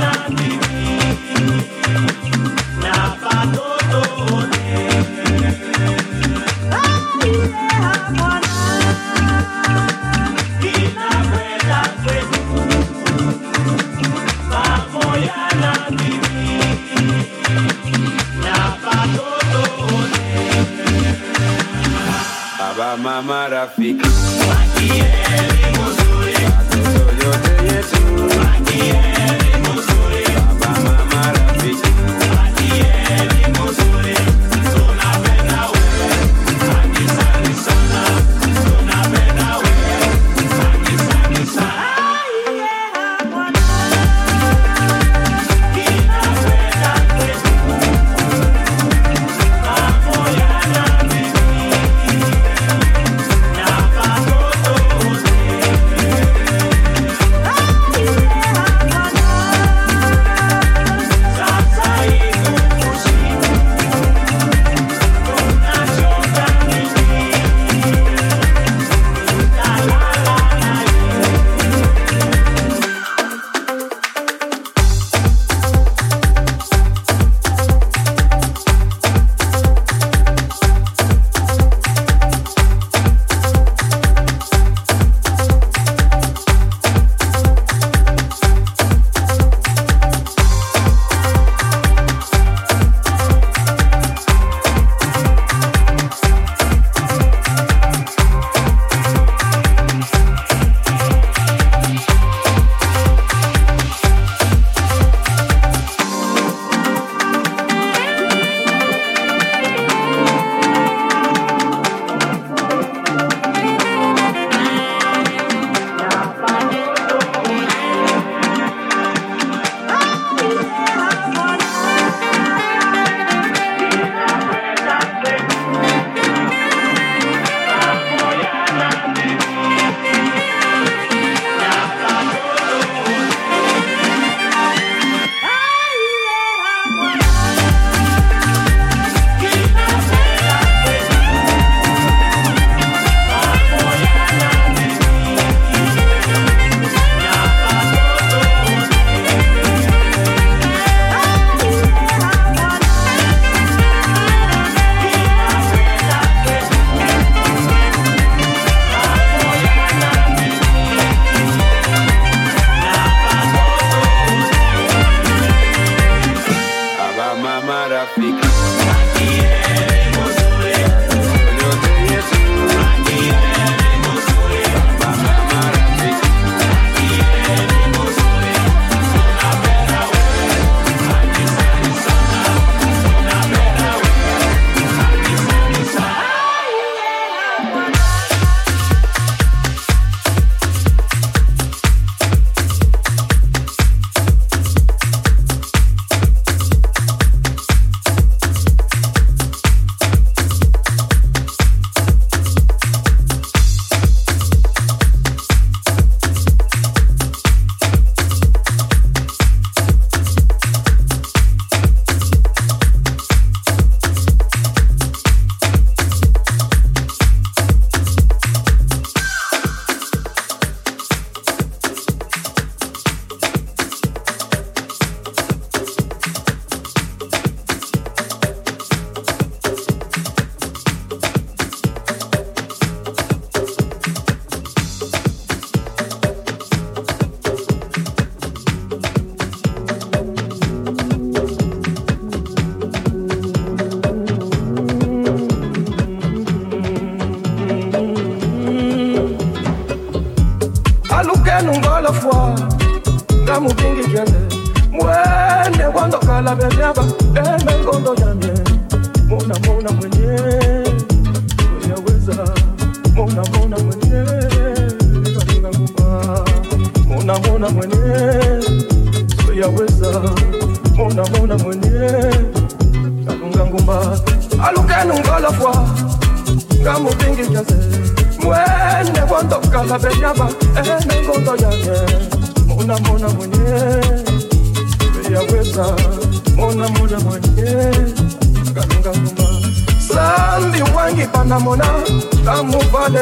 na na.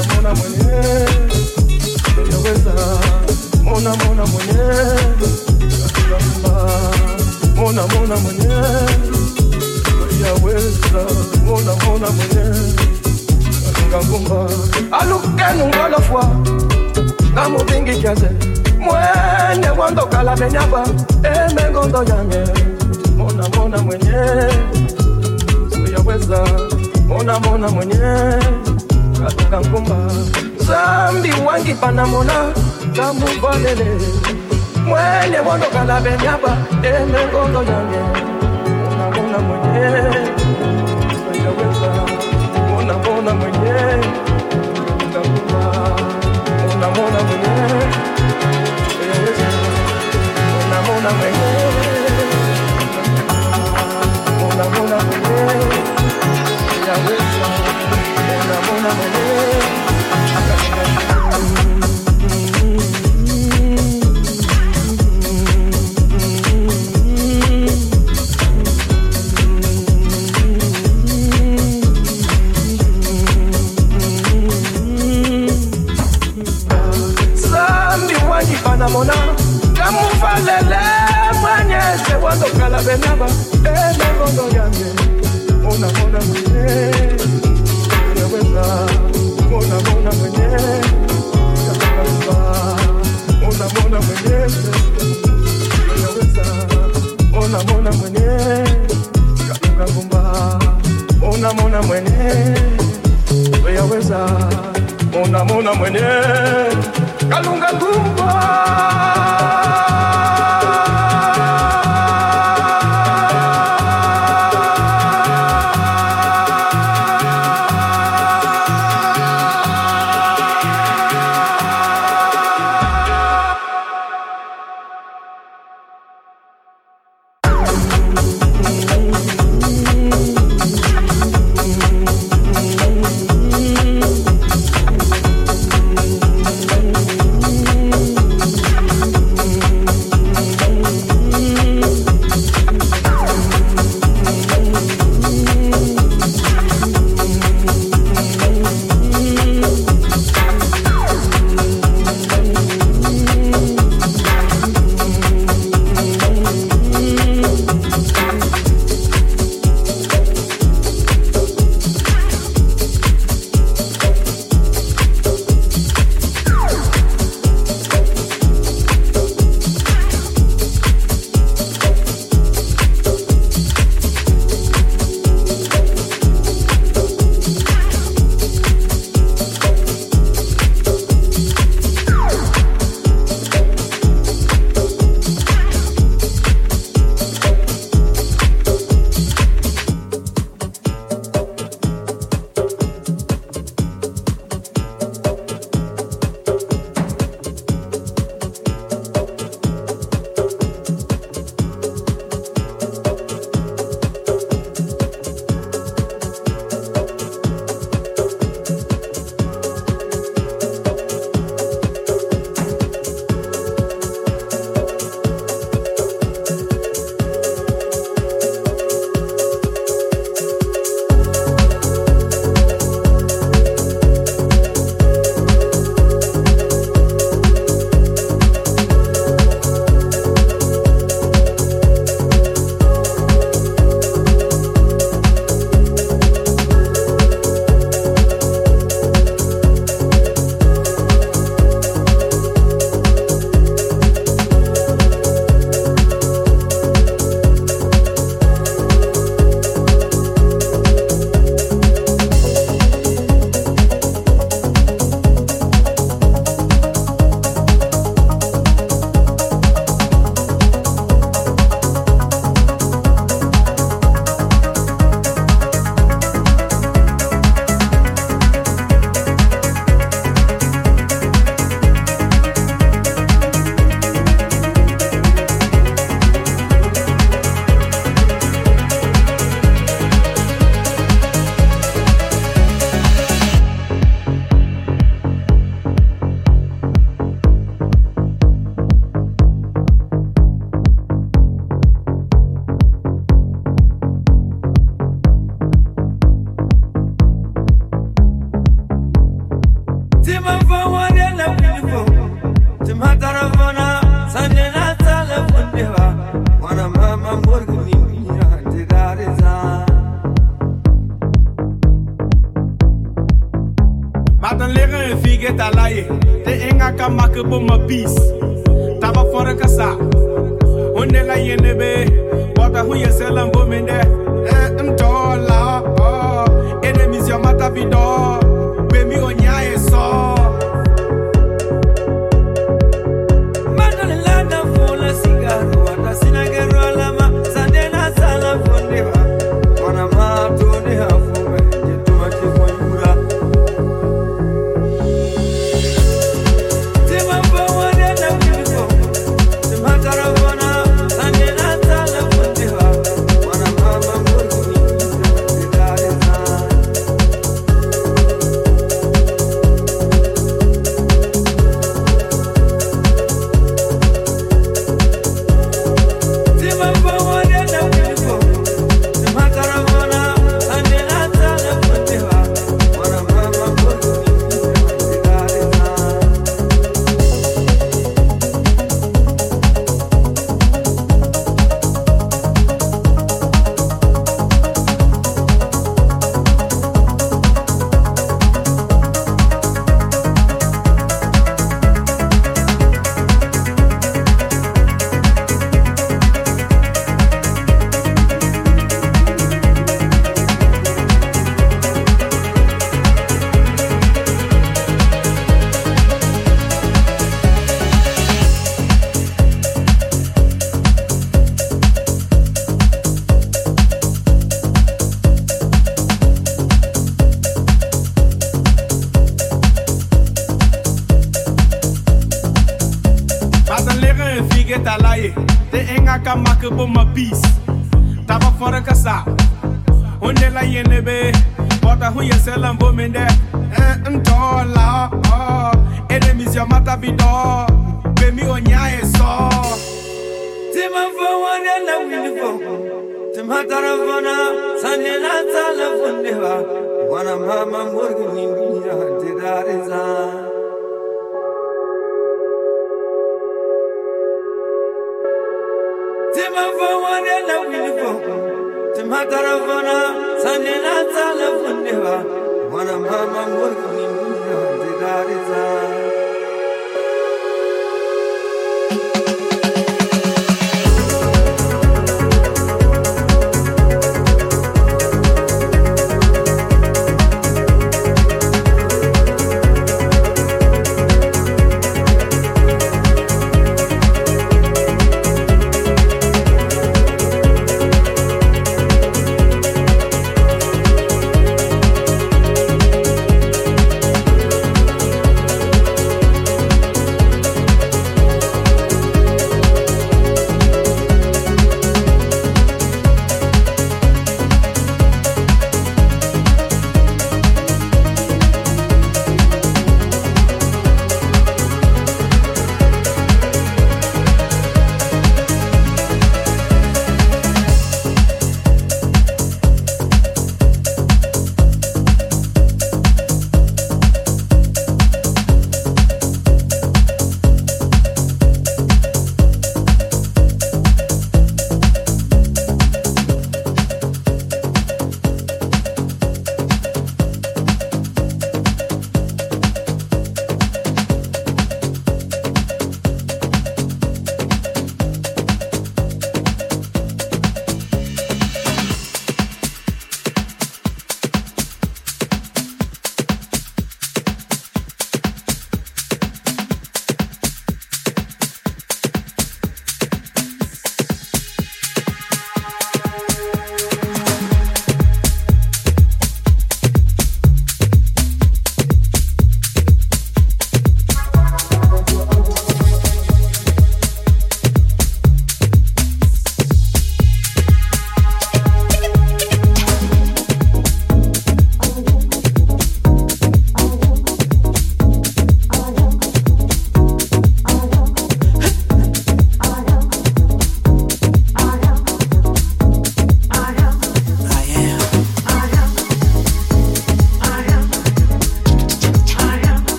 namona mwenye yaweza mona mona mwenye kakulamba mona mona mwenye yaweza mona mona mwenye kalungangumba alukenu mona mona mwenye suyaweza mona mona mwenye katunga nkumba zambi wangipana mona kamuvalele mwene benyaba emengondo yange mona mona mwenye